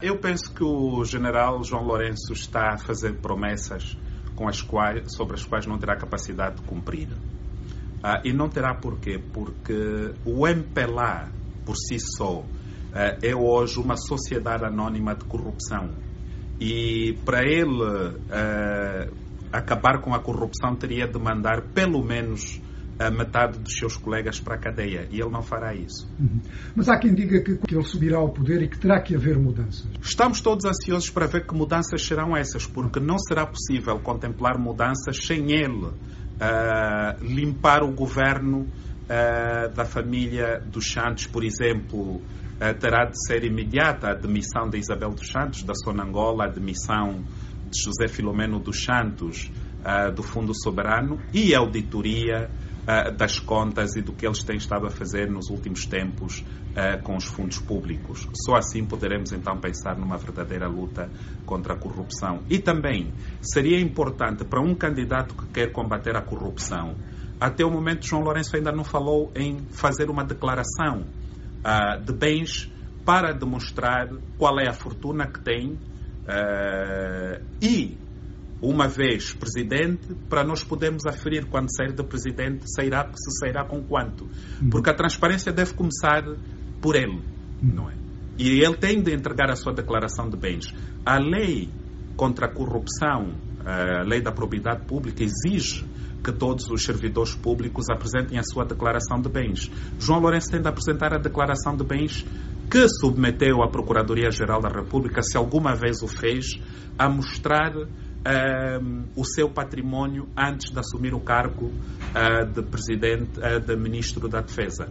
Eu penso que o general João Lourenço está a fazer promessas as quais, sobre as quais não terá capacidade de cumprir. Ah, e não terá porquê? Porque o MPLA, por si só, ah, é hoje uma sociedade anónima de corrupção. E para ele ah, acabar com a corrupção, teria de mandar pelo menos a metade dos seus colegas para a cadeia e ele não fará isso. Uhum. Mas há quem diga que, que, ele subirá ao poder e que terá que haver mudanças. Estamos todos ansiosos para ver que mudanças serão essas, porque não será possível contemplar mudanças sem ele uh, limpar o governo uh, da família dos Santos, por exemplo. Uh, terá de ser imediata a demissão de Isabel dos Santos, da Sonangola, a demissão de José Filomeno dos Santos, do Fundo Soberano e a auditoria uh, das contas e do que eles têm estado a fazer nos últimos tempos uh, com os fundos públicos. Só assim poderemos então pensar numa verdadeira luta contra a corrupção. E também seria importante para um candidato que quer combater a corrupção. Até o momento, João Lourenço ainda não falou em fazer uma declaração uh, de bens para demonstrar qual é a fortuna que tem e uma vez presidente, para nós podermos aferir quando sair de presidente, sairá, se sairá com quanto. Uhum. Porque a transparência deve começar por ele, uhum. não é? E ele tem de entregar a sua declaração de bens. A lei contra a corrupção, a lei da probidade pública, exige que todos os servidores públicos apresentem a sua declaração de bens. João Lourenço tem de apresentar a declaração de bens que submeteu à Procuradoria-Geral da República, se alguma vez o fez, a mostrar um, o seu património antes de assumir o cargo uh, de presidente, uh, de ministro da Defesa.